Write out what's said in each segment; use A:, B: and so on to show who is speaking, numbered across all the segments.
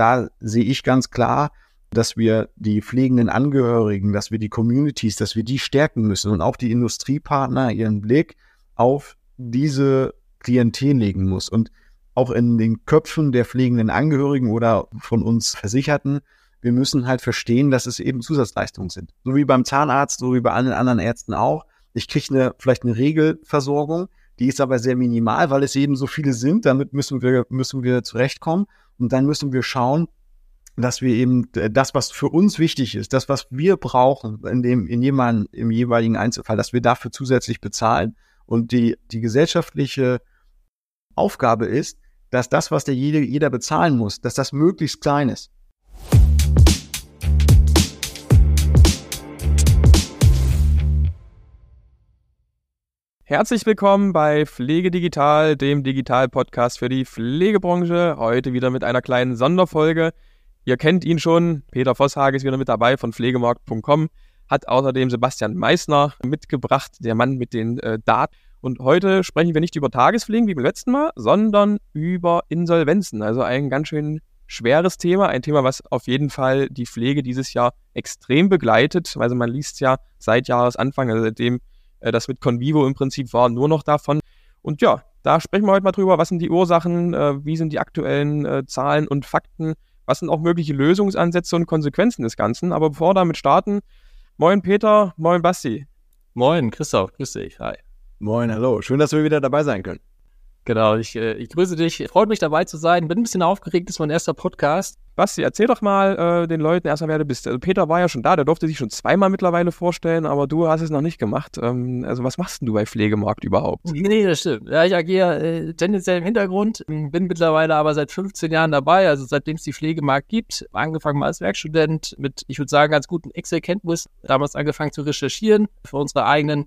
A: da sehe ich ganz klar, dass wir die pflegenden Angehörigen, dass wir die Communities, dass wir die stärken müssen und auch die Industriepartner ihren Blick auf diese Klientel legen muss. Und auch in den Köpfen der pflegenden Angehörigen oder von uns Versicherten, wir müssen halt verstehen, dass es eben Zusatzleistungen sind. So wie beim Zahnarzt, so wie bei allen anderen Ärzten auch. Ich kriege eine, vielleicht eine Regelversorgung, die ist aber sehr minimal, weil es eben so viele sind. Damit müssen wir, müssen wir zurechtkommen. Und dann müssen wir schauen, dass wir eben das, was für uns wichtig ist, das, was wir brauchen in dem, in jemanden, im jeweiligen Einzelfall, dass wir dafür zusätzlich bezahlen. Und die, die gesellschaftliche Aufgabe ist, dass das, was der jeder, jeder bezahlen muss, dass das möglichst klein ist.
B: Herzlich willkommen bei Pflege Digital, dem Digital-Podcast für die Pflegebranche. Heute wieder mit einer kleinen Sonderfolge. Ihr kennt ihn schon. Peter Vosshage ist wieder mit dabei von pflegemarkt.com. Hat außerdem Sebastian Meissner mitgebracht, der Mann mit den äh, Daten. Und heute sprechen wir nicht über Tagespflegen wie beim letzten Mal, sondern über Insolvenzen. Also ein ganz schön schweres Thema, ein Thema, was auf jeden Fall die Pflege dieses Jahr extrem begleitet. Also man liest ja seit Jahresanfang, also seitdem das mit Convivo im Prinzip war, nur noch davon. Und ja, da sprechen wir heute mal drüber, was sind die Ursachen, äh, wie sind die aktuellen äh, Zahlen und Fakten, was sind auch mögliche Lösungsansätze und Konsequenzen des Ganzen. Aber bevor wir damit starten, moin Peter, moin Basti.
C: Moin Christoph, grüß dich, hi.
A: Moin, hallo. Schön, dass wir wieder dabei sein können.
C: Genau, ich, äh, ich grüße dich. Freut mich dabei zu sein. Bin ein bisschen aufgeregt, das ist mein erster Podcast.
B: Basti, erzähl doch mal äh, den Leuten erstmal, wer du bist. Also Peter war ja schon da, der durfte sich schon zweimal mittlerweile vorstellen, aber du hast es noch nicht gemacht. Ähm, also was machst denn du bei Pflegemarkt überhaupt?
C: Nee, das stimmt. Ja, ich agiere äh, tendenziell im Hintergrund, bin mittlerweile aber seit 15 Jahren dabei, also seitdem es die Pflegemarkt gibt. Angefangen mal als Werkstudent mit, ich würde sagen, ganz guten Excel-Kenntnis. Damals angefangen zu recherchieren für unsere eigenen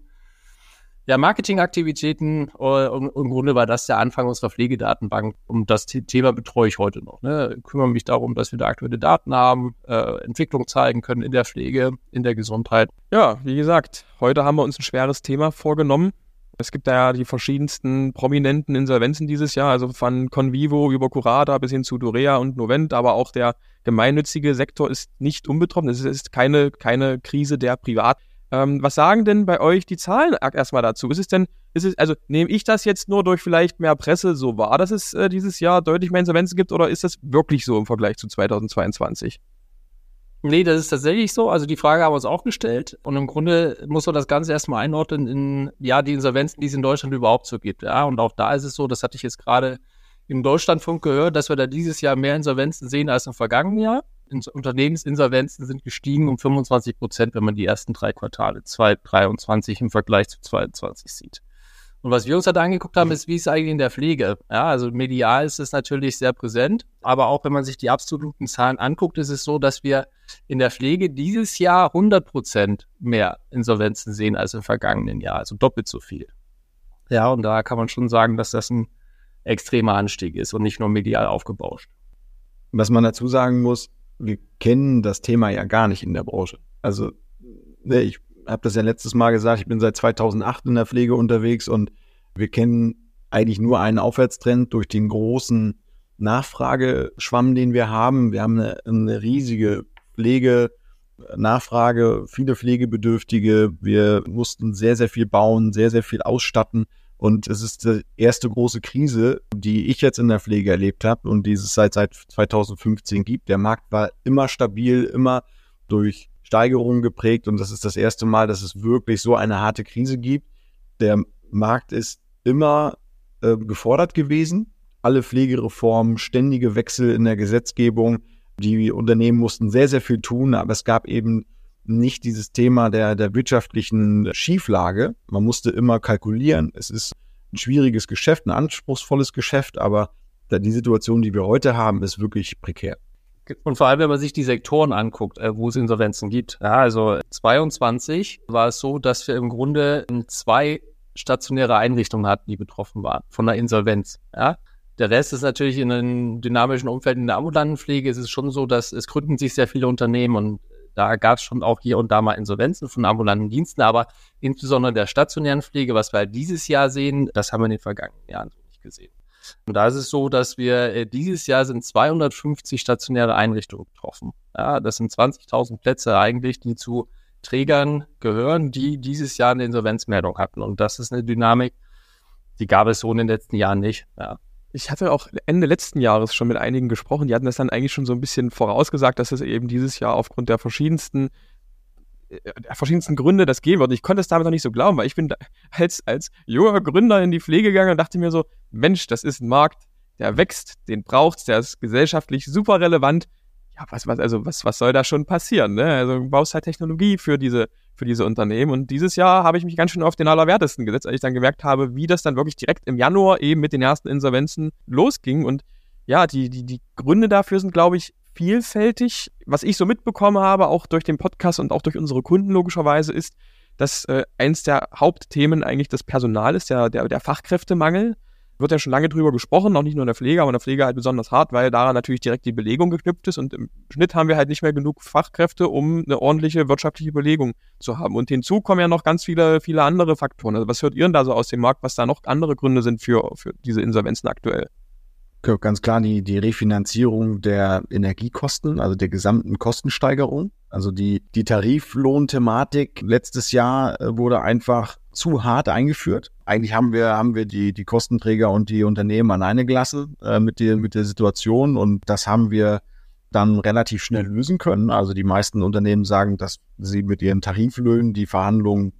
C: ja, Marketingaktivitäten äh, im Grunde war das der Anfang unserer Pflegedatenbank. Um das Thema betreue ich heute noch. Ne? Kümmere mich darum, dass wir da aktuelle Daten haben, äh, Entwicklung zeigen können in der Pflege, in der Gesundheit.
B: Ja, wie gesagt, heute haben wir uns ein schweres Thema vorgenommen. Es gibt da ja die verschiedensten prominenten Insolvenzen dieses Jahr, also von Convivo über Curada bis hin zu Durea und Novent, aber auch der gemeinnützige Sektor ist nicht unbetroffen. Es ist keine, keine Krise der Privat ähm, was sagen denn bei euch die Zahlen erstmal dazu? Ist es denn, ist es, also nehme ich das jetzt nur durch vielleicht mehr Presse so wahr, dass es äh, dieses Jahr deutlich mehr Insolvenzen gibt oder ist das wirklich so im Vergleich zu 2022?
C: Nee, das ist tatsächlich so. Also die Frage haben wir uns auch gestellt. Und im Grunde muss man das Ganze erstmal einordnen in, ja, die Insolvenzen, die es in Deutschland überhaupt so gibt. Ja, und auch da ist es so, das hatte ich jetzt gerade im Deutschlandfunk gehört, dass wir da dieses Jahr mehr Insolvenzen sehen als im vergangenen Jahr. Unternehmensinsolvenzen sind gestiegen um 25 Prozent, wenn man die ersten drei Quartale 2023 im Vergleich zu 2022 sieht. Und was wir uns halt angeguckt haben, ist, wie ist es eigentlich in der Pflege? Ja, also medial ist es natürlich sehr präsent, aber auch wenn man sich die absoluten Zahlen anguckt, ist es so, dass wir in der Pflege dieses Jahr 100 Prozent mehr Insolvenzen sehen als im vergangenen Jahr, also doppelt so viel. Ja, und da kann man schon sagen, dass das ein extremer Anstieg ist und nicht nur medial aufgebauscht.
A: Was man dazu sagen muss, wir kennen das Thema ja gar nicht in der Branche. Also ne, ich habe das ja letztes Mal gesagt, ich bin seit 2008 in der Pflege unterwegs und wir kennen eigentlich nur einen Aufwärtstrend durch den großen Nachfrageschwamm, den wir haben. Wir haben eine, eine riesige Pflege. Nachfrage, viele Pflegebedürftige. Wir mussten sehr, sehr viel bauen, sehr, sehr viel ausstatten. Und es ist die erste große Krise, die ich jetzt in der Pflege erlebt habe und die es seit, seit 2015 gibt. Der Markt war immer stabil, immer durch Steigerungen geprägt und das ist das erste Mal, dass es wirklich so eine harte Krise gibt. Der Markt ist immer äh, gefordert gewesen. Alle Pflegereformen, ständige Wechsel in der Gesetzgebung. Die Unternehmen mussten sehr, sehr viel tun, aber es gab eben nicht dieses Thema der, der wirtschaftlichen Schieflage. Man musste immer kalkulieren. Es ist ein schwieriges Geschäft, ein anspruchsvolles Geschäft, aber die Situation, die wir heute haben, ist wirklich prekär.
C: Und vor allem, wenn man sich die Sektoren anguckt, äh, wo es Insolvenzen gibt. Ja, also 22 war es so, dass wir im Grunde zwei stationäre Einrichtungen hatten, die betroffen waren von der Insolvenz. Ja, der Rest ist natürlich in einem dynamischen Umfeld in der ambulanten Pflege. Es ist schon so, dass es gründen sich sehr viele Unternehmen und da gab es schon auch hier und da mal Insolvenzen von ambulanten Diensten, aber insbesondere der stationären Pflege, was wir halt dieses Jahr sehen, das haben wir in den vergangenen Jahren nicht gesehen. Und da ist es so, dass wir äh, dieses Jahr sind 250 stationäre Einrichtungen getroffen. Ja, das sind 20.000 Plätze eigentlich, die zu Trägern gehören, die dieses Jahr eine Insolvenzmeldung hatten. Und das ist eine Dynamik, die gab es so in den letzten Jahren nicht. Ja.
B: Ich hatte auch Ende letzten Jahres schon mit einigen gesprochen, die hatten das dann eigentlich schon so ein bisschen vorausgesagt, dass es eben dieses Jahr aufgrund der verschiedensten äh, der verschiedensten Gründe das gehen wird. Und ich konnte es damit noch nicht so glauben, weil ich bin als, als junger Gründer in die Pflege gegangen und dachte mir so, Mensch, das ist ein Markt, der wächst, den braucht's, der ist gesellschaftlich super relevant. Ja, was, was, also, was, was soll da schon passieren? Ne? Also, du baust halt Technologie für diese, für diese Unternehmen. Und dieses Jahr habe ich mich ganz schön auf den Allerwertesten gesetzt, als ich dann gemerkt habe, wie das dann wirklich direkt im Januar eben mit den ersten Insolvenzen losging. Und ja, die, die, die Gründe dafür sind, glaube ich, vielfältig. Was ich so mitbekommen habe, auch durch den Podcast und auch durch unsere Kunden logischerweise, ist, dass äh, eins der Hauptthemen eigentlich das Personal ist, der, der, der Fachkräftemangel. Wird ja schon lange drüber gesprochen, auch nicht nur in der Pflege, aber in der Pflege halt besonders hart, weil daran natürlich direkt die Belegung geknüpft ist und im Schnitt haben wir halt nicht mehr genug Fachkräfte, um eine ordentliche wirtschaftliche Belegung zu haben. Und hinzu kommen ja noch ganz viele, viele andere Faktoren. Also was hört ihr denn da so aus dem Markt, was da noch andere Gründe sind für, für diese Insolvenzen aktuell?
A: ganz klar die, die Refinanzierung der Energiekosten, also der gesamten Kostensteigerung. Also die, die Tariflohnthematik letztes Jahr äh, wurde einfach zu hart eingeführt. Eigentlich haben wir, haben wir die, die Kostenträger und die Unternehmen alleine gelassen äh, mit, der, mit der Situation und das haben wir dann relativ schnell lösen können. Also die meisten Unternehmen sagen, dass sie mit ihren Tariflöhnen die Verhandlungen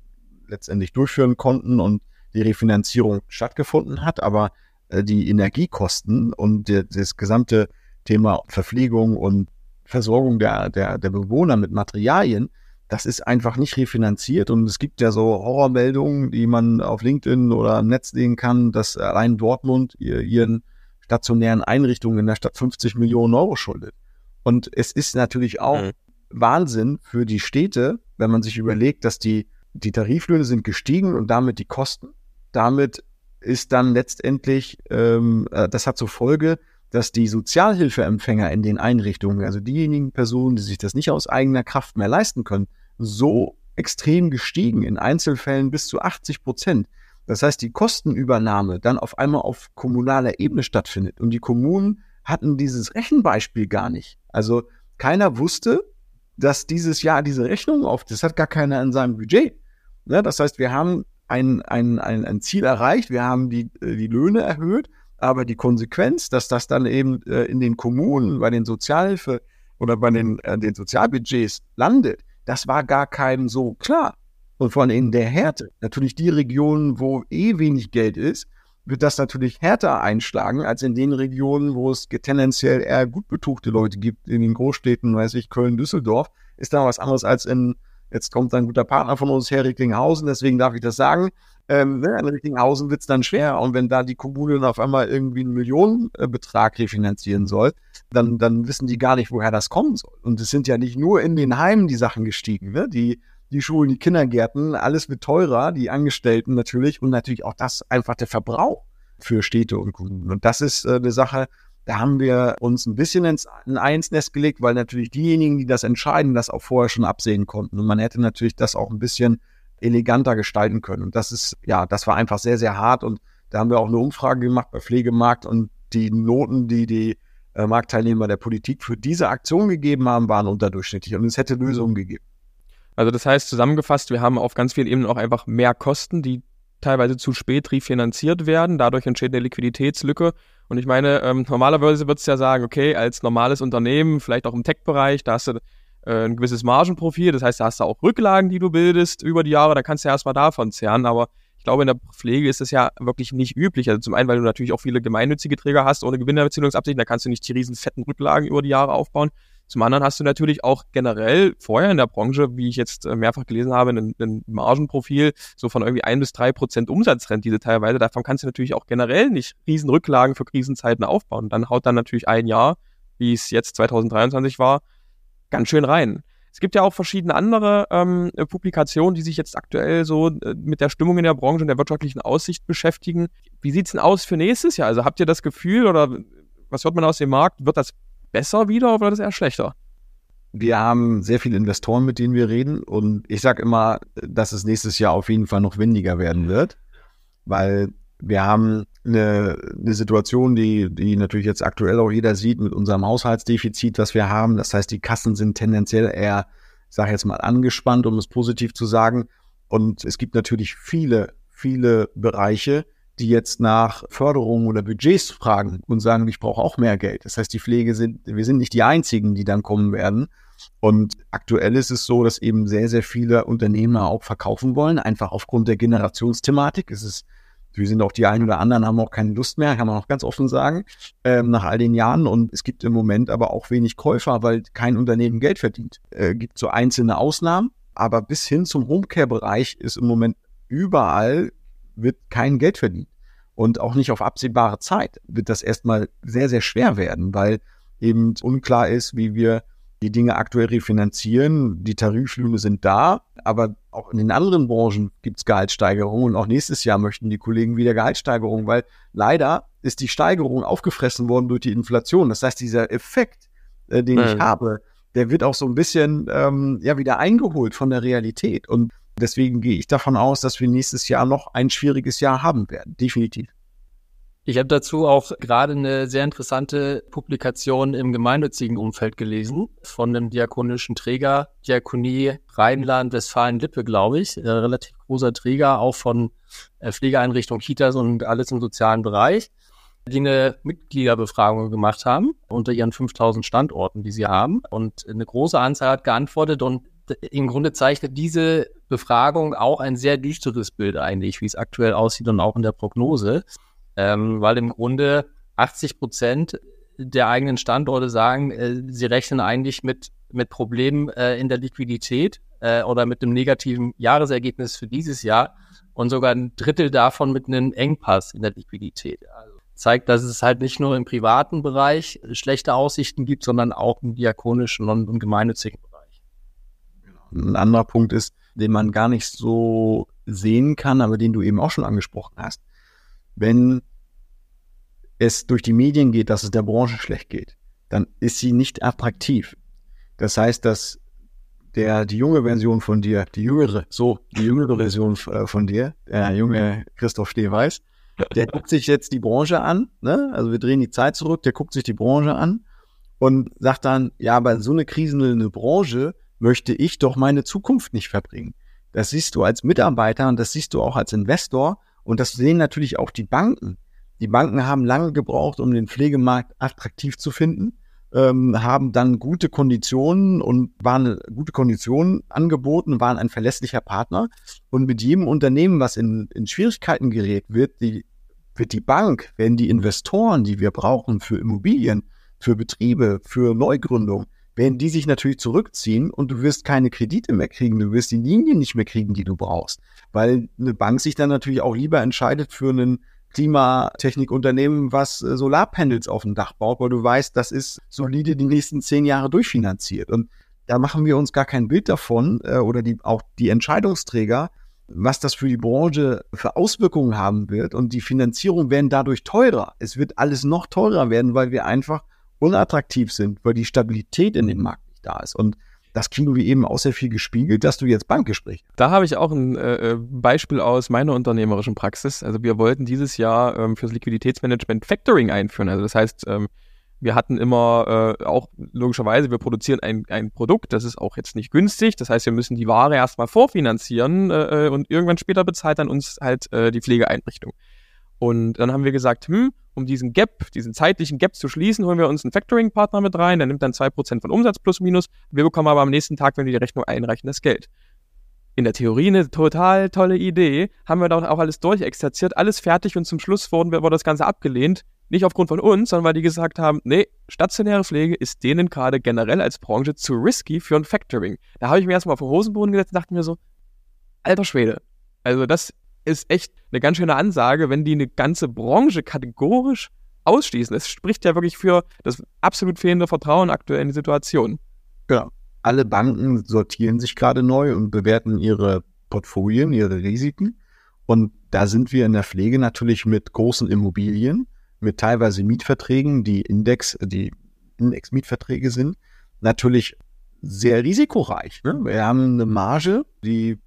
A: letztendlich durchführen konnten und die Refinanzierung stattgefunden hat. Aber äh, die Energiekosten und der, das gesamte Thema Verpflegung und Versorgung der, der, der Bewohner mit Materialien, das ist einfach nicht refinanziert. Und es gibt ja so Horrormeldungen, die man auf LinkedIn oder im Netz sehen kann, dass allein Dortmund ihren stationären Einrichtungen in der Stadt 50 Millionen Euro schuldet. Und es ist natürlich auch mhm. Wahnsinn für die Städte, wenn man sich überlegt, dass die, die Tariflöhne sind gestiegen und damit die Kosten. Damit ist dann letztendlich, ähm, äh, das hat zur Folge, dass die Sozialhilfeempfänger in den Einrichtungen, also diejenigen Personen, die sich das nicht aus eigener Kraft mehr leisten können, so extrem gestiegen, in Einzelfällen bis zu 80 Prozent. Das heißt, die Kostenübernahme dann auf einmal auf kommunaler Ebene stattfindet. Und die Kommunen hatten dieses Rechenbeispiel gar nicht. Also keiner wusste, dass dieses Jahr diese Rechnung auf, das hat gar keiner in seinem Budget. Ja, das heißt, wir haben ein, ein, ein, ein Ziel erreicht, wir haben die, äh, die Löhne erhöht, aber die Konsequenz, dass das dann eben äh, in den Kommunen, bei den Sozialhilfe oder bei den, äh, den Sozialbudgets landet, das war gar keinem so klar. Und vor allem in der Härte. Natürlich die Regionen, wo eh wenig Geld ist, wird das natürlich härter einschlagen als in den Regionen, wo es tendenziell eher gut betuchte Leute gibt. In den Großstädten, weiß ich, Köln, Düsseldorf, ist da was anderes als in Jetzt kommt ein guter Partner von uns her, Recklinghausen, deswegen darf ich das sagen. Ähm, ne, in Recklinghausen wird es dann schwer. Und wenn da die Kommune dann auf einmal irgendwie einen Millionenbetrag refinanzieren soll, dann, dann wissen die gar nicht, woher das kommen soll. Und es sind ja nicht nur in den Heimen die Sachen gestiegen, ne? Die, die Schulen, die Kindergärten, alles wird teurer, die Angestellten natürlich und natürlich auch das einfach der Verbrauch für Städte und Kommunen. Und das ist äh, eine Sache, da haben wir uns ein bisschen ins ein Einsnest gelegt, weil natürlich diejenigen, die das entscheiden, das auch vorher schon absehen konnten. Und man hätte natürlich das auch ein bisschen eleganter gestalten können. Und das ist, ja, das war einfach sehr, sehr hart. Und da haben wir auch eine Umfrage gemacht bei Pflegemarkt und die Noten, die die äh, Marktteilnehmer der Politik für diese Aktion gegeben haben, waren unterdurchschnittlich. Und es hätte Lösungen gegeben.
B: Also das heißt zusammengefasst, wir haben auf ganz vielen Ebenen auch einfach mehr Kosten, die teilweise zu spät refinanziert werden. Dadurch entsteht eine Liquiditätslücke. Und ich meine, ähm, normalerweise würdest du ja sagen, okay, als normales Unternehmen, vielleicht auch im Tech-Bereich, da hast du äh, ein gewisses Margenprofil. Das heißt, da hast du auch Rücklagen, die du bildest über die Jahre. Da kannst du ja erstmal davon zehren. Aber ich glaube, in der Pflege ist das ja wirklich nicht üblich. Also zum einen, weil du natürlich auch viele gemeinnützige Träger hast ohne Gewinnerzielungsabsichten. Da kannst du nicht die riesen fetten Rücklagen über die Jahre aufbauen. Zum anderen hast du natürlich auch generell vorher in der Branche, wie ich jetzt äh, mehrfach gelesen habe, ein, ein Margenprofil so von irgendwie ein bis drei Prozent Umsatzrendite teilweise. Davon kannst du natürlich auch generell nicht riesen Rücklagen für Krisenzeiten aufbauen. Dann haut dann natürlich ein Jahr, wie es jetzt 2023 war, ganz schön rein. Es gibt ja auch verschiedene andere ähm, Publikationen, die sich jetzt aktuell so äh, mit der Stimmung in der Branche und der wirtschaftlichen Aussicht beschäftigen. Wie sieht's denn aus für nächstes Jahr? Also habt ihr das Gefühl oder was hört man aus dem Markt? Wird das besser wieder oder wird es eher schlechter?
A: Wir haben sehr viele Investoren, mit denen wir reden. Und ich sage immer, dass es nächstes Jahr auf jeden Fall noch windiger werden wird, weil Wir haben eine, eine Situation, die, die natürlich jetzt aktuell auch jeder sieht mit unserem Haushaltsdefizit, was wir haben. Das heißt, die Kassen sind tendenziell eher, ich sage jetzt mal, angespannt, um es positiv zu sagen. Und es gibt natürlich viele, viele Bereiche, die jetzt nach Förderungen oder Budgets fragen und sagen, ich brauche auch mehr Geld. Das heißt, die Pflege sind, wir sind nicht die einzigen, die dann kommen werden. Und aktuell ist es so, dass eben sehr, sehr viele Unternehmer auch verkaufen wollen, einfach aufgrund der Generationsthematik. Es ist, wir sind auch die einen oder anderen haben auch keine Lust mehr, kann man auch ganz offen sagen, ähm, nach all den Jahren. Und es gibt im Moment aber auch wenig Käufer, weil kein Unternehmen Geld verdient. Äh, gibt so einzelne Ausnahmen, aber bis hin zum Homecare-Bereich ist im Moment überall wird kein Geld verdient. Und auch nicht auf absehbare Zeit wird das erstmal sehr, sehr schwer werden, weil eben unklar ist, wie wir die Dinge aktuell refinanzieren. Die Tariflöhne sind da, aber auch in den anderen Branchen gibt es Gehaltssteigerungen und auch nächstes Jahr möchten die Kollegen wieder Gehaltssteigerungen, weil leider ist die Steigerung aufgefressen worden durch die Inflation. Das heißt, dieser Effekt, äh, den mhm. ich habe, der wird auch so ein bisschen ähm, ja wieder eingeholt von der Realität. Und deswegen gehe ich davon aus, dass wir nächstes Jahr noch ein schwieriges Jahr haben werden. Definitiv.
C: Ich habe dazu auch gerade eine sehr interessante Publikation im gemeinnützigen Umfeld gelesen von einem diakonischen Träger, Diakonie Rheinland-Westfalen-Lippe, glaube ich, ein relativ großer Träger, auch von äh, Pflegeeinrichtungen, Kitas und alles im sozialen Bereich, die eine Mitgliederbefragung gemacht haben unter ihren 5000 Standorten, die sie haben. Und eine große Anzahl hat geantwortet und im Grunde zeichnet diese Befragung auch ein sehr düsteres Bild eigentlich, wie es aktuell aussieht und auch in der Prognose ähm, weil im Grunde 80 Prozent der eigenen Standorte sagen, äh, sie rechnen eigentlich mit, mit Problemen äh, in der Liquidität äh, oder mit einem negativen Jahresergebnis für dieses Jahr und sogar ein Drittel davon mit einem Engpass in der Liquidität. Also zeigt, dass es halt nicht nur im privaten Bereich schlechte Aussichten gibt, sondern auch im diakonischen und, und gemeinnützigen Bereich.
A: Genau. Ein anderer Punkt ist, den man gar nicht so sehen kann, aber den du eben auch schon angesprochen hast wenn es durch die Medien geht, dass es der Branche schlecht geht, dann ist sie nicht attraktiv. Das heißt, dass der, die junge Version von dir, die jüngere, so, die jüngere Version äh, von dir, der junge Christoph Stehweiß, der guckt sich jetzt die Branche an, ne? Also wir drehen die Zeit zurück, der guckt sich die Branche an und sagt dann, ja, aber so eine kriselnde Branche möchte ich doch meine Zukunft nicht verbringen. Das siehst du als Mitarbeiter und das siehst du auch als Investor und das sehen natürlich auch die Banken. Die Banken haben lange gebraucht, um den Pflegemarkt attraktiv zu finden, ähm, haben dann gute Konditionen und waren gute Konditionen angeboten, waren ein verlässlicher Partner. Und mit jedem Unternehmen, was in, in Schwierigkeiten gerät, wird die, wird die Bank, werden die Investoren, die wir brauchen für Immobilien, für Betriebe, für Neugründung, werden die sich natürlich zurückziehen und du wirst keine Kredite mehr kriegen, du wirst die Linien nicht mehr kriegen, die du brauchst, weil eine Bank sich dann natürlich auch lieber entscheidet für ein Klimatechnikunternehmen, was äh, Solarpanels auf dem Dach baut, weil du weißt, das ist solide die nächsten zehn Jahre durchfinanziert. Und da machen wir uns gar kein Bild davon äh, oder die, auch die Entscheidungsträger, was das für die Branche für Auswirkungen haben wird. Und die Finanzierung werden dadurch teurer. Es wird alles noch teurer werden, weil wir einfach unattraktiv sind, weil die Stabilität in dem Markt nicht da ist. Und das kriegen wir eben auch sehr viel gespiegelt, dass du jetzt Bankgespräch.
B: Da habe ich auch ein äh, äh, Beispiel aus meiner unternehmerischen Praxis. Also wir wollten dieses Jahr ähm, fürs Liquiditätsmanagement Factoring einführen. Also das heißt, ähm, wir hatten immer äh, auch logischerweise, wir produzieren ein, ein Produkt, das ist auch jetzt nicht günstig. Das heißt, wir müssen die Ware erstmal vorfinanzieren äh, äh und irgendwann später bezahlt dann uns halt äh, die Pflegeeinrichtung. Und dann haben wir gesagt, hm, um diesen Gap, diesen zeitlichen Gap zu schließen, holen wir uns einen Factoring-Partner mit rein, der nimmt dann 2% von Umsatz plus minus. Wir bekommen aber am nächsten Tag, wenn wir die Rechnung einreichen, das Geld. In der Theorie eine total tolle Idee, haben wir dann auch alles durchexerziert, alles fertig und zum Schluss wurden, wurde das Ganze abgelehnt. Nicht aufgrund von uns, sondern weil die gesagt haben, nee, stationäre Pflege ist denen gerade generell als Branche zu risky für ein Factoring. Da habe ich mir erstmal auf den Hosenboden gesetzt und dachte mir so, alter Schwede. Also das ist echt eine ganz schöne Ansage, wenn die eine ganze Branche kategorisch ausschließen. Es spricht ja wirklich für das absolut fehlende Vertrauen aktuell in die Situation.
A: Ja, alle Banken sortieren sich gerade neu und bewerten ihre Portfolien, ihre Risiken. Und da sind wir in der Pflege natürlich mit großen Immobilien, mit teilweise Mietverträgen, die Index, die Index-Mietverträge sind, natürlich sehr risikoreich. Ne? Wir haben eine Marge, die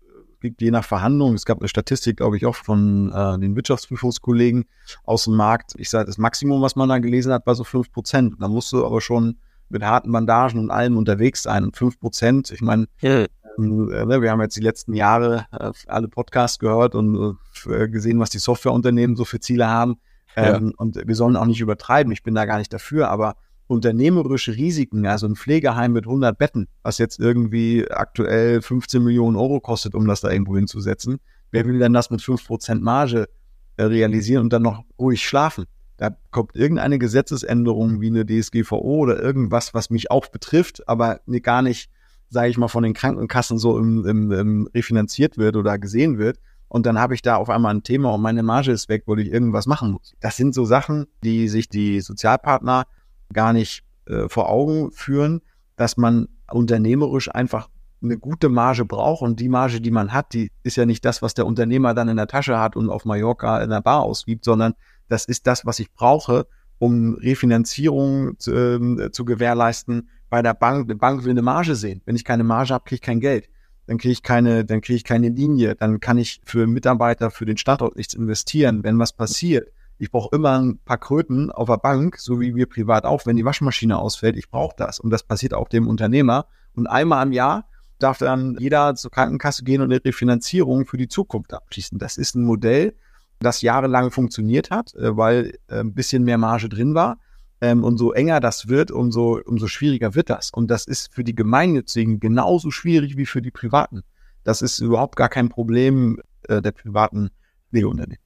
A: liegt je nach Verhandlung. Es gab eine Statistik, glaube ich, auch von äh, den Wirtschaftsprüfungskollegen aus dem Markt. Ich sage, das Maximum, was man da gelesen hat, war so fünf Prozent. Da musst du aber schon mit harten Bandagen und allem unterwegs sein. Und fünf Prozent, ich meine, ja. ähm, äh, wir haben jetzt die letzten Jahre äh, alle Podcasts gehört und äh, gesehen, was die Softwareunternehmen so für Ziele haben. Ähm, ja. Und wir sollen auch nicht übertreiben. Ich bin da gar nicht dafür, aber unternehmerische Risiken, also ein Pflegeheim mit 100 Betten, was jetzt irgendwie aktuell 15 Millionen Euro kostet, um das da irgendwo hinzusetzen, wer will denn das mit 5% Marge äh, realisieren und dann noch ruhig schlafen? Da kommt irgendeine Gesetzesänderung wie eine DSGVO oder irgendwas, was mich auch betrifft, aber gar nicht, sage ich mal, von den Krankenkassen so im, im, im refinanziert wird oder gesehen wird. Und dann habe ich da auf einmal ein Thema und meine Marge ist weg, weil ich irgendwas machen muss. Das sind so Sachen, die sich die Sozialpartner gar nicht äh, vor Augen führen, dass man unternehmerisch einfach eine gute Marge braucht und die Marge, die man hat, die ist ja nicht das, was der Unternehmer dann in der Tasche hat und auf Mallorca in der Bar ausgibt, sondern das ist das, was ich brauche, um Refinanzierung zu, äh, zu gewährleisten bei der Bank. Die Bank will eine Marge sehen. Wenn ich keine Marge habe, kriege ich kein Geld. Dann kriege ich keine, dann kriege ich keine Linie. Dann kann ich für Mitarbeiter, für den Standort nichts investieren. Wenn was passiert, ich brauche immer ein paar Kröten auf der Bank, so wie wir privat auch, wenn die Waschmaschine ausfällt. Ich brauche das. Und das passiert auch dem Unternehmer. Und einmal im Jahr darf dann jeder zur Krankenkasse gehen und eine Refinanzierung für die Zukunft abschließen. Das ist ein Modell, das jahrelang funktioniert hat, äh, weil äh, ein bisschen mehr Marge drin war. Ähm, und so enger das wird, umso, umso schwieriger wird das. Und das ist für die Gemeinnützigen genauso schwierig wie für die Privaten. Das ist überhaupt gar kein Problem äh, der privaten Pflegeunternehmen.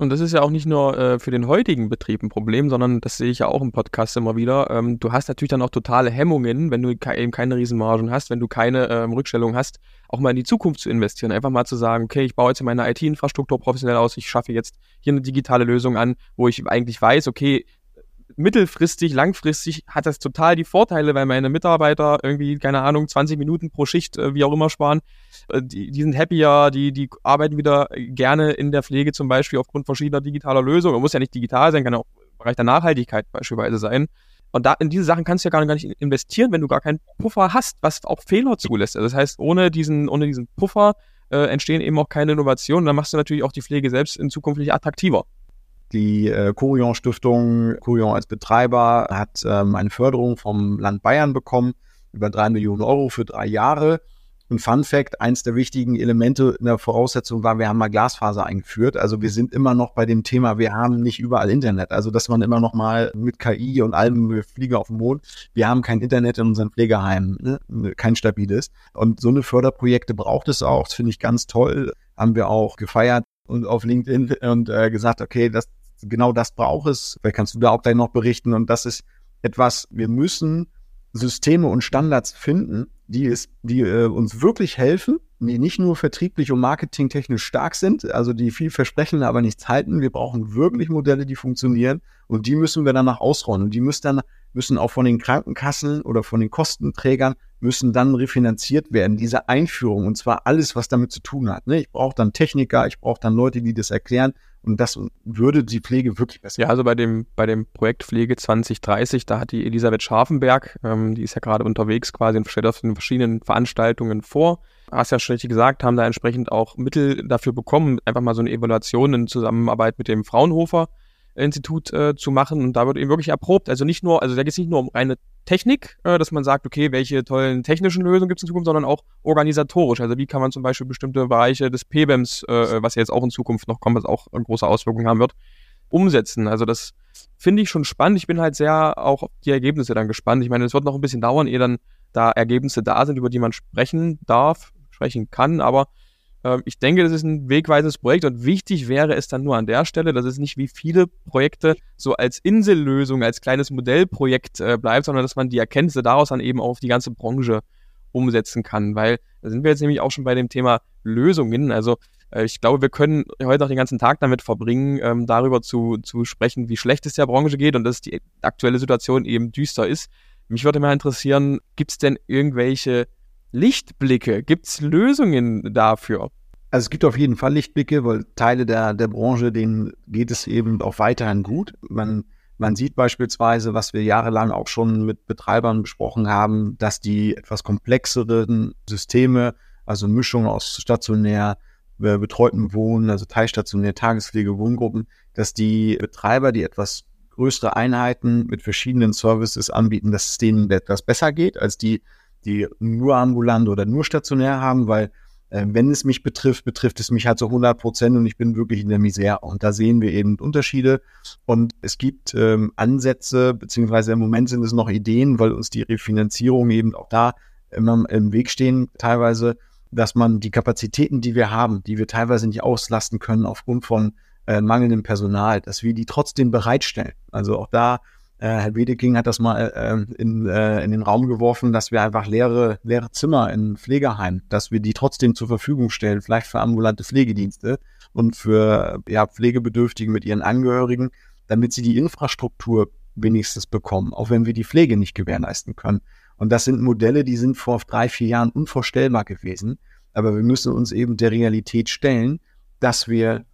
B: Und das ist ja auch nicht nur äh, für den heutigen Betrieb ein Problem, sondern das sehe ich ja auch im Podcast immer wieder. Ähm, du hast natürlich dann auch totale Hemmungen, wenn du ke eben keine Riesenmargen hast, wenn du keine ähm, Rückstellung hast, auch mal in die Zukunft zu investieren. Einfach mal zu sagen, okay, ich baue jetzt meine IT-Infrastruktur professionell aus, ich schaffe jetzt hier eine digitale Lösung an, wo ich eigentlich weiß, okay, mittelfristig, langfristig hat das total die Vorteile, weil meine Mitarbeiter irgendwie, keine Ahnung, 20 Minuten pro Schicht, äh, wie auch immer, sparen. Äh, die, die sind happier, die, die arbeiten wieder gerne in der Pflege zum Beispiel aufgrund verschiedener digitaler Lösungen. Man muss ja nicht digital sein, kann auch im Bereich der Nachhaltigkeit beispielsweise sein. Und da in diese Sachen kannst du ja gar nicht investieren, wenn du gar keinen Puffer hast, was auch Fehler zulässt. Also das heißt, ohne diesen, ohne diesen Puffer äh, entstehen eben auch keine Innovationen. Dann machst du natürlich auch die Pflege selbst in Zukunft nicht attraktiver.
A: Die äh, Corion Stiftung, Corion als Betreiber, hat ähm, eine Förderung vom Land Bayern bekommen, über drei Millionen Euro für drei Jahre. Und Fun Fact, eins der wichtigen Elemente in der Voraussetzung war, wir haben mal Glasfaser eingeführt. Also wir sind immer noch bei dem Thema, wir haben nicht überall Internet. Also dass man immer noch mal mit KI und allem, wir fliegen auf den Mond, wir haben kein Internet in unseren Pflegeheimen, ne? kein stabiles. Und so eine Förderprojekte braucht es auch. Das finde ich ganz toll. Haben wir auch gefeiert und auf LinkedIn und äh, gesagt, okay, das genau das braucht es. Vielleicht kannst du da auch gleich noch berichten. Und das ist etwas, wir müssen Systeme und Standards finden, die, es, die äh, uns wirklich helfen, die nicht nur vertrieblich und marketingtechnisch stark sind, also die viel versprechen, aber nichts halten. Wir brauchen wirklich Modelle, die funktionieren und die müssen wir danach ausrollen. Und die müssen dann müssen auch von den Krankenkassen oder von den Kostenträgern müssen dann refinanziert werden, diese Einführung und zwar alles, was damit zu tun hat. Ne? Ich brauche dann Techniker, ich brauche dann Leute, die das erklären und das würde die Pflege wirklich besser.
B: Ja, also bei dem, bei dem Projekt Pflege 2030, da hat die Elisabeth Scharfenberg, ähm, die ist ja gerade unterwegs quasi und stellt auf den verschiedenen Veranstaltungen vor. Hast ja schon richtig gesagt, haben da entsprechend auch Mittel dafür bekommen, einfach mal so eine Evaluation in Zusammenarbeit mit dem Fraunhofer Institut äh, zu machen. Und da wird eben wirklich erprobt. Also nicht nur, also da geht es nicht nur um reine Technik, äh, dass man sagt, okay, welche tollen technischen Lösungen gibt es in Zukunft, sondern auch organisatorisch. Also wie kann man zum Beispiel bestimmte Bereiche des PBEMs, äh, was ja jetzt auch in Zukunft noch kommt, was auch große Auswirkungen haben wird, umsetzen. Also das finde ich schon spannend. Ich bin halt sehr auch auf die Ergebnisse dann gespannt. Ich meine, es wird noch ein bisschen dauern, ehe dann da Ergebnisse da sind, über die man sprechen darf, sprechen kann, aber ähm, ich denke, das ist ein wegweisendes Projekt und wichtig wäre es dann nur an der Stelle, dass es nicht wie viele Projekte so als Insellösung, als kleines Modellprojekt äh, bleibt, sondern dass man die Erkenntnisse daraus dann eben auf die ganze Branche umsetzen kann, weil da sind wir jetzt nämlich auch schon bei dem Thema Lösungen. Also äh, ich glaube, wir können heute noch den ganzen Tag damit verbringen, ähm, darüber zu, zu sprechen, wie schlecht es der Branche geht und dass die aktuelle Situation eben düster ist. Mich würde mal interessieren, gibt es denn irgendwelche Lichtblicke? Gibt es Lösungen dafür?
A: Also es gibt auf jeden Fall Lichtblicke, weil Teile der, der Branche, denen geht es eben auch weiterhin gut. Man, man sieht beispielsweise, was wir jahrelang auch schon mit Betreibern besprochen haben, dass die etwas komplexeren Systeme also Mischung aus stationär, äh, betreuten Wohnen, also teilstationär, Tagespflege, Wohngruppen, dass die Betreiber, die etwas größere Einheiten mit verschiedenen Services anbieten, dass es denen etwas besser geht, als die, die nur ambulant oder nur stationär haben, weil äh, wenn es mich betrifft, betrifft es mich halt so 100 Prozent und ich bin wirklich in der Misere. Und da sehen wir eben Unterschiede. Und es gibt ähm, Ansätze, beziehungsweise im Moment sind es noch Ideen, weil uns die Refinanzierung eben auch da immer im Weg stehen, teilweise, dass man die Kapazitäten, die wir haben, die wir teilweise nicht auslasten können aufgrund von äh, mangelndem Personal, dass wir die trotzdem bereitstellen. Also auch da Herr Wedeking hat das mal äh, in, äh, in den Raum geworfen, dass wir einfach leere, leere Zimmer in Pflegeheimen, dass wir die trotzdem zur Verfügung stellen, vielleicht für ambulante Pflegedienste und für ja, Pflegebedürftige mit ihren Angehörigen, damit sie die Infrastruktur wenigstens bekommen, auch wenn wir die Pflege nicht gewährleisten können. Und das sind Modelle, die sind vor drei, vier Jahren unvorstellbar gewesen. Aber wir müssen uns eben der Realität stellen, dass wir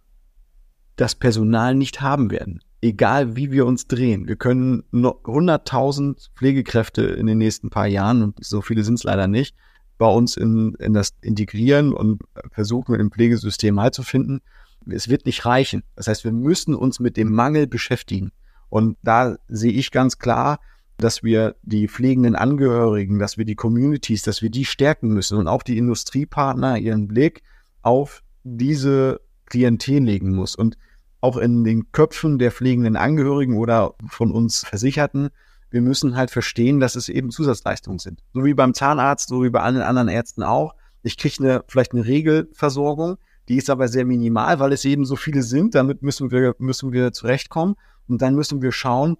A: das Personal nicht haben werden egal wie wir uns drehen. Wir können 100.000 Pflegekräfte in den nächsten paar Jahren, und so viele sind es leider nicht, bei uns in, in das integrieren und versuchen, dem Pflegesystem halt zu finden. Es wird nicht reichen. Das heißt, wir müssen uns mit dem Mangel beschäftigen. Und da sehe ich ganz klar, dass wir die pflegenden Angehörigen, dass wir die Communities, dass wir die stärken müssen und auch die Industriepartner ihren Blick auf diese Klientel legen muss. Und auch in den Köpfen der pflegenden Angehörigen oder von uns Versicherten. Wir müssen halt verstehen, dass es eben Zusatzleistungen sind. So wie beim Zahnarzt, so wie bei allen anderen Ärzten auch. Ich kriege eine, vielleicht eine Regelversorgung, die ist aber sehr minimal, weil es eben so viele sind. Damit müssen wir, müssen wir zurechtkommen. Und dann müssen wir schauen,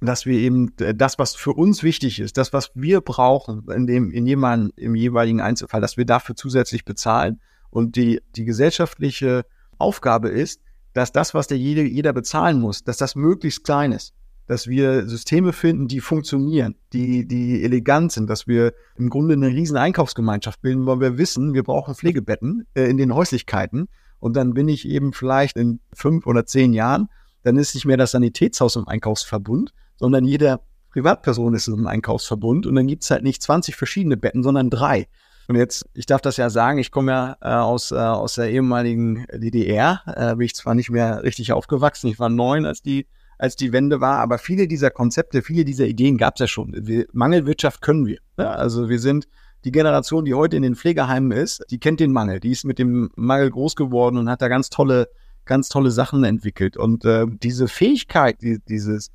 A: dass wir eben das, was für uns wichtig ist, das, was wir brauchen in dem, in jemanden, im jeweiligen Einzelfall, dass wir dafür zusätzlich bezahlen. Und die, die gesellschaftliche Aufgabe ist, dass das, was der jeder, jeder bezahlen muss, dass das möglichst klein ist. Dass wir Systeme finden, die funktionieren, die, die elegant sind, dass wir im Grunde eine riesen Einkaufsgemeinschaft bilden, weil wir wissen, wir brauchen Pflegebetten äh, in den Häuslichkeiten. Und dann bin ich eben vielleicht in fünf oder zehn Jahren, dann ist nicht mehr das Sanitätshaus im Einkaufsverbund, sondern jeder Privatperson ist im Einkaufsverbund und dann gibt's halt nicht 20 verschiedene Betten, sondern drei. Und jetzt, ich darf das ja sagen, ich komme ja äh, aus, äh, aus der ehemaligen DDR, äh, bin ich zwar nicht mehr richtig aufgewachsen, ich war neun, als die, als die Wende war, aber viele dieser Konzepte, viele dieser Ideen gab es ja schon. Wir, Mangelwirtschaft können wir. Ja? Also wir sind die Generation, die heute in den Pflegeheimen ist, die kennt den Mangel, die ist mit dem Mangel groß geworden und hat da ganz tolle, ganz tolle Sachen entwickelt. Und äh, diese Fähigkeit, die, dieses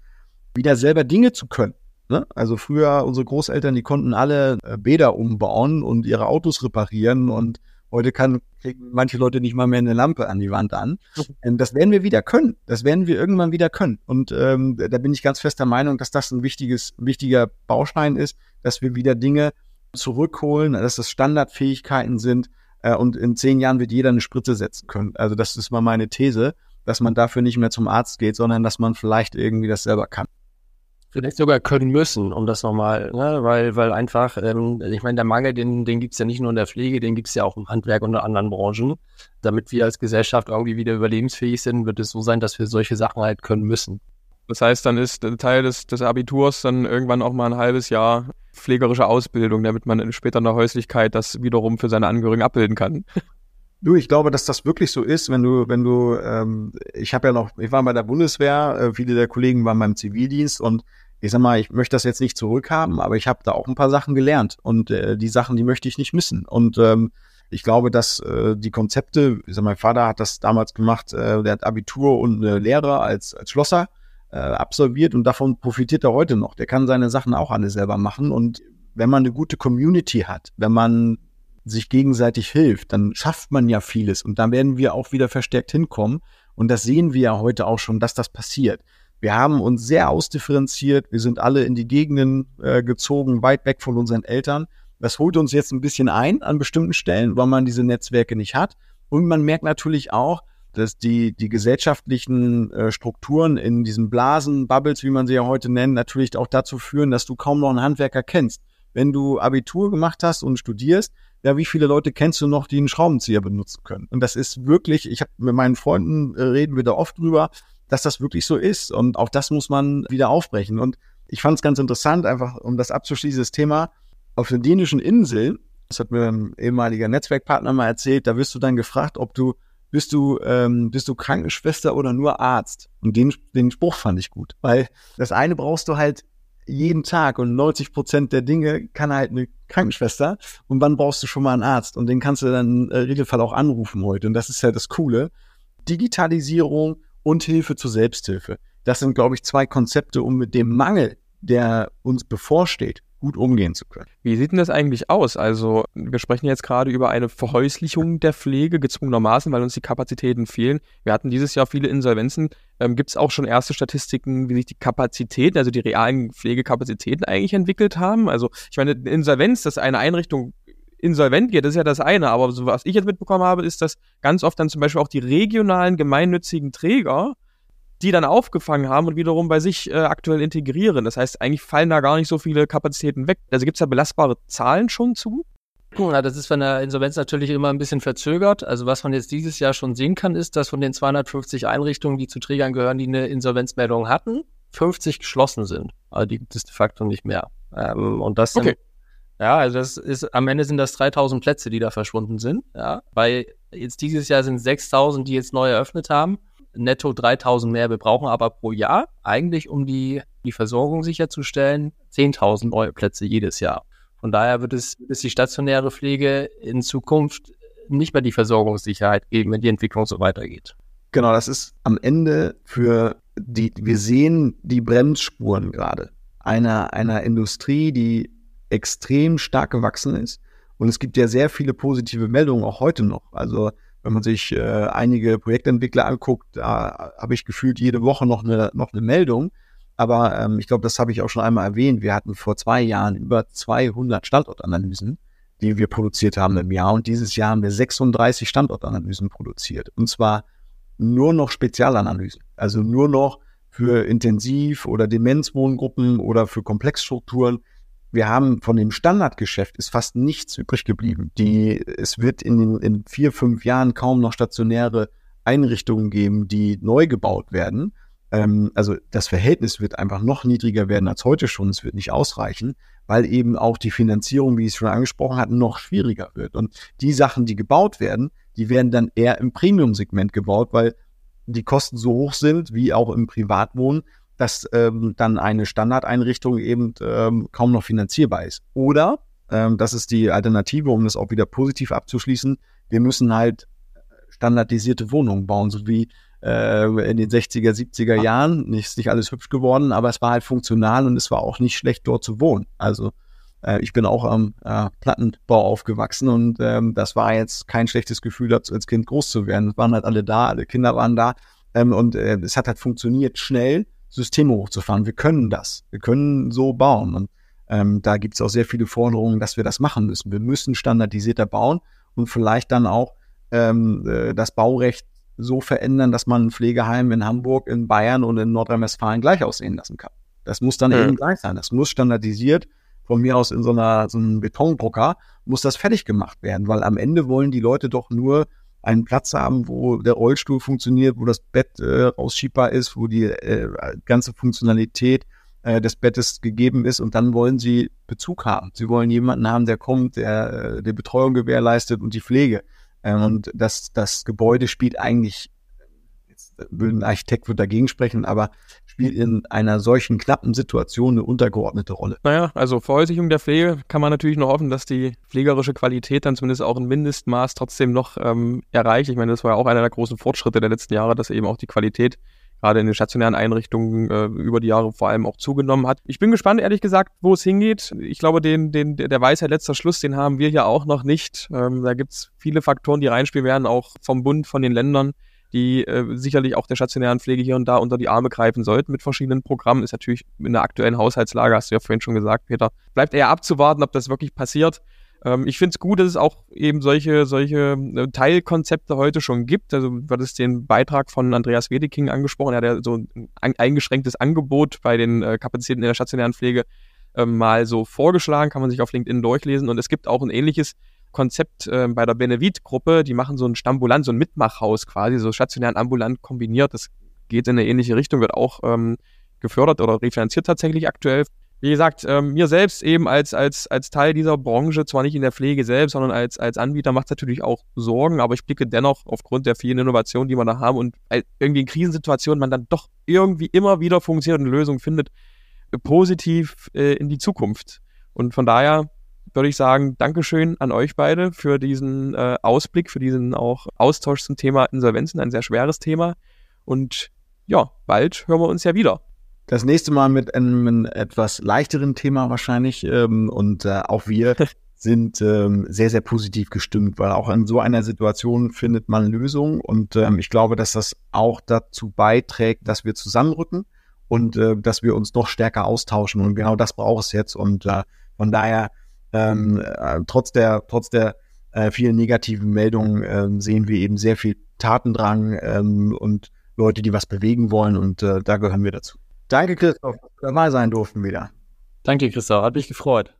A: wieder selber Dinge zu können, Ne? Also früher, unsere Großeltern, die konnten alle äh, Bäder umbauen und ihre Autos reparieren und heute kann, kriegen manche Leute nicht mal mehr eine Lampe an die Wand an. Und das werden wir wieder können. Das werden wir irgendwann wieder können. Und ähm, da bin ich ganz fester Meinung, dass das ein wichtiges, wichtiger Baustein ist, dass wir wieder Dinge zurückholen, dass das Standardfähigkeiten sind. Äh, und in zehn Jahren wird jeder eine Spritze setzen können. Also das ist mal meine These, dass man dafür nicht mehr zum Arzt geht, sondern dass man vielleicht irgendwie das selber kann
C: vielleicht sogar können müssen, um das nochmal, ne? weil, weil einfach, ähm, ich meine, der Mangel, den, den gibt es ja nicht nur in der Pflege, den gibt es ja auch im Handwerk und in anderen Branchen. Damit wir als Gesellschaft irgendwie wieder überlebensfähig sind, wird es so sein, dass wir solche Sachen halt können müssen.
B: Das heißt, dann ist Teil des, des Abiturs dann irgendwann auch mal ein halbes Jahr pflegerische Ausbildung, damit man später in der Häuslichkeit das wiederum für seine Angehörigen abbilden kann.
A: Du, ich glaube, dass das wirklich so ist, wenn du, wenn du, ähm, ich habe ja noch, ich war bei der Bundeswehr, äh, viele der Kollegen waren beim Zivildienst und ich sag mal, ich möchte das jetzt nicht zurückhaben, aber ich habe da auch ein paar Sachen gelernt und äh, die Sachen, die möchte ich nicht missen. Und ähm, ich glaube, dass äh, die Konzepte, ich sag, mein Vater hat das damals gemacht, äh, der hat Abitur und eine Lehre als, als Schlosser äh, absolviert und davon profitiert er heute noch. Der kann seine Sachen auch alle selber machen. Und wenn man eine gute Community hat, wenn man sich gegenseitig hilft, dann schafft man ja vieles. Und da werden wir auch wieder verstärkt hinkommen. Und das sehen wir ja heute auch schon, dass das passiert. Wir haben uns sehr ausdifferenziert. Wir sind alle in die Gegenden äh, gezogen, weit weg von unseren Eltern. Das holt uns jetzt ein bisschen ein an bestimmten Stellen, weil man diese Netzwerke nicht hat. Und man merkt natürlich auch, dass die, die gesellschaftlichen äh, Strukturen in diesen Blasen, Bubbles, wie man sie ja heute nennt, natürlich auch dazu führen, dass du kaum noch einen Handwerker kennst. Wenn du Abitur gemacht hast und studierst, ja, wie viele Leute kennst du noch, die einen Schraubenzieher benutzen können? Und das ist wirklich, ich habe mit meinen Freunden äh, reden wir da oft drüber, dass das wirklich so ist. Und auch das muss man wieder aufbrechen. Und ich fand es ganz interessant, einfach um das abzuschließen, das Thema, auf den dänischen Inseln Das hat mir ein ehemaliger Netzwerkpartner mal erzählt. Da wirst du dann gefragt, ob du bist du ähm, bist du Krankenschwester oder nur Arzt? Und den den Spruch fand ich gut, weil das eine brauchst du halt jeden Tag und 90 Prozent der Dinge kann halt eine Krankenschwester und wann brauchst du schon mal einen Arzt und den kannst du dann äh, im Regelfall auch anrufen heute und das ist ja das Coole. Digitalisierung und Hilfe zur Selbsthilfe. Das sind, glaube ich, zwei Konzepte, um mit dem Mangel, der uns bevorsteht, gut umgehen zu können.
B: Wie sieht denn das eigentlich aus? Also, wir sprechen jetzt gerade über eine Verhäuslichung der Pflege gezwungenermaßen, weil uns die Kapazitäten fehlen. Wir hatten dieses Jahr viele Insolvenzen. Ähm, Gibt es auch schon erste Statistiken, wie sich die Kapazitäten, also die realen Pflegekapazitäten eigentlich entwickelt haben? Also, ich meine, Insolvenz, dass eine Einrichtung insolvent geht, das ist ja das eine. Aber so, was ich jetzt mitbekommen habe, ist, dass ganz oft dann zum Beispiel auch die regionalen gemeinnützigen Träger die dann aufgefangen haben und wiederum bei sich äh, aktuell integrieren. Das heißt, eigentlich fallen da gar nicht so viele Kapazitäten weg. Also gibt es da belastbare Zahlen schon zu?
C: Ja, das ist von der Insolvenz natürlich immer ein bisschen verzögert. Also was man jetzt dieses Jahr schon sehen kann, ist, dass von den 250 Einrichtungen, die zu Trägern gehören, die eine Insolvenzmeldung hatten, 50 geschlossen sind. Also die gibt es de facto nicht mehr. Ähm, und das sind, okay. Ja, also das ist, am Ende sind das 3000 Plätze, die da verschwunden sind. Ja, weil jetzt dieses Jahr sind 6000, die jetzt neu eröffnet haben netto 3000 mehr. Wir brauchen aber pro Jahr eigentlich, um die, die Versorgung sicherzustellen, 10.000 neue Plätze jedes Jahr. Von daher wird es, es die stationäre Pflege in Zukunft nicht mehr die Versorgungssicherheit geben, wenn die Entwicklung so weitergeht.
A: Genau, das ist am Ende für die, wir sehen die Bremsspuren gerade einer, einer Industrie, die extrem stark gewachsen ist. Und es gibt ja sehr viele positive Meldungen auch heute noch. Also wenn man sich äh, einige Projektentwickler anguckt, da habe ich gefühlt jede Woche noch eine, noch eine Meldung. Aber ähm, ich glaube, das habe ich auch schon einmal erwähnt. Wir hatten vor zwei Jahren über 200 Standortanalysen, die wir produziert haben im Jahr. Und dieses Jahr haben wir 36 Standortanalysen produziert. Und zwar nur noch Spezialanalysen. Also nur noch für Intensiv- oder Demenzwohngruppen oder für Komplexstrukturen wir haben von dem Standardgeschäft ist fast nichts übrig geblieben. Die, es wird in, in vier, fünf Jahren kaum noch stationäre Einrichtungen geben, die neu gebaut werden. Ähm, also das Verhältnis wird einfach noch niedriger werden als heute schon. Es wird nicht ausreichen, weil eben auch die Finanzierung, wie ich es schon angesprochen hatte, noch schwieriger wird. Und die Sachen, die gebaut werden, die werden dann eher im Premium-Segment gebaut, weil die Kosten so hoch sind, wie auch im Privatwohnen, dass ähm, dann eine Standardeinrichtung eben ähm, kaum noch finanzierbar ist. Oder, ähm, das ist die Alternative, um das auch wieder positiv abzuschließen, wir müssen halt standardisierte Wohnungen bauen, so wie äh, in den 60er, 70er Jahren. Nicht, ist nicht alles hübsch geworden, aber es war halt funktional und es war auch nicht schlecht, dort zu wohnen. Also äh, ich bin auch am äh, Plattenbau aufgewachsen und ähm, das war jetzt kein schlechtes Gefühl, als Kind groß zu werden. Es waren halt alle da, alle Kinder waren da ähm, und äh, es hat halt funktioniert schnell Systeme hochzufahren. Wir können das. Wir können so bauen. Und ähm, da gibt es auch sehr viele Forderungen, dass wir das machen müssen. Wir müssen standardisierter bauen und vielleicht dann auch ähm, äh, das Baurecht so verändern, dass man ein Pflegeheim in Hamburg, in Bayern und in Nordrhein-Westfalen gleich aussehen lassen kann. Das muss dann ja. eben gleich sein. Das muss standardisiert von mir aus in so einer so einem Betondrucker muss das fertig gemacht werden, weil am Ende wollen die Leute doch nur einen Platz haben, wo der Rollstuhl funktioniert, wo das Bett äh, rausschiebbar ist, wo die äh, ganze Funktionalität äh, des Bettes gegeben ist und dann wollen sie Bezug haben. Sie wollen jemanden haben, der kommt, der äh, die Betreuung gewährleistet und die Pflege. Ähm, und das, das Gebäude spielt eigentlich, ein Architekt wird dagegen sprechen, aber spielt in einer solchen knappen Situation eine untergeordnete Rolle.
B: Naja, also Verhäuslichung der Pflege kann man natürlich noch hoffen, dass die pflegerische Qualität dann zumindest auch ein Mindestmaß trotzdem noch ähm, erreicht. Ich meine, das war ja auch einer der großen Fortschritte der letzten Jahre, dass eben auch die Qualität gerade in den stationären Einrichtungen äh, über die Jahre vor allem auch zugenommen hat. Ich bin gespannt, ehrlich gesagt, wo es hingeht. Ich glaube, den, den, der Weisheit letzter Schluss, den haben wir hier auch noch nicht. Ähm, da gibt es viele Faktoren, die reinspielen werden, auch vom Bund, von den Ländern die äh, sicherlich auch der stationären Pflege hier und da unter die Arme greifen sollten mit verschiedenen Programmen. Ist natürlich in der aktuellen Haushaltslage, hast du ja vorhin schon gesagt, Peter, bleibt eher abzuwarten, ob das wirklich passiert. Ähm, ich finde es gut, dass es auch eben solche, solche äh, Teilkonzepte heute schon gibt. Also du hattest den Beitrag von Andreas Wedeking angesprochen, er hat ja so ein eingeschränktes Angebot bei den äh, Kapazitäten in der stationären Pflege ähm, mal so vorgeschlagen, kann man sich auf LinkedIn durchlesen. Und es gibt auch ein ähnliches Konzept äh, bei der Benevit-Gruppe. Die machen so ein Stambulant, so ein Mitmachhaus quasi, so stationär und ambulant kombiniert. Das geht in eine ähnliche Richtung, wird auch ähm, gefördert oder refinanziert tatsächlich aktuell. wie gesagt, ähm, mir selbst eben als, als, als Teil dieser Branche, zwar nicht in der Pflege selbst, sondern als, als Anbieter macht es natürlich auch Sorgen, aber ich blicke dennoch aufgrund der vielen Innovationen, die wir da haben und irgendwie in Krisensituationen man dann doch irgendwie immer wieder funktionierende Lösungen findet, positiv äh, in die Zukunft. Und von daher würde ich sagen, Dankeschön an euch beide für diesen äh, Ausblick, für diesen auch Austausch zum Thema Insolvenzen, ein sehr schweres Thema. Und ja, bald hören wir uns ja wieder.
A: Das nächste Mal mit einem etwas leichteren Thema wahrscheinlich. Ähm, und äh, auch wir sind ähm, sehr, sehr positiv gestimmt, weil auch in so einer Situation findet man Lösungen. Und ähm, ich glaube, dass das auch dazu beiträgt, dass wir zusammenrücken und äh, dass wir uns noch stärker austauschen. Und genau das braucht es jetzt. Und äh, von daher, ähm, äh, trotz der, trotz der äh, vielen negativen Meldungen äh, sehen wir eben sehr viel Tatendrang ähm, und Leute, die was bewegen wollen. Und äh, da gehören wir dazu. Danke, Christoph, dass wir dabei sein durften wieder.
C: Danke, Christoph, hat mich gefreut.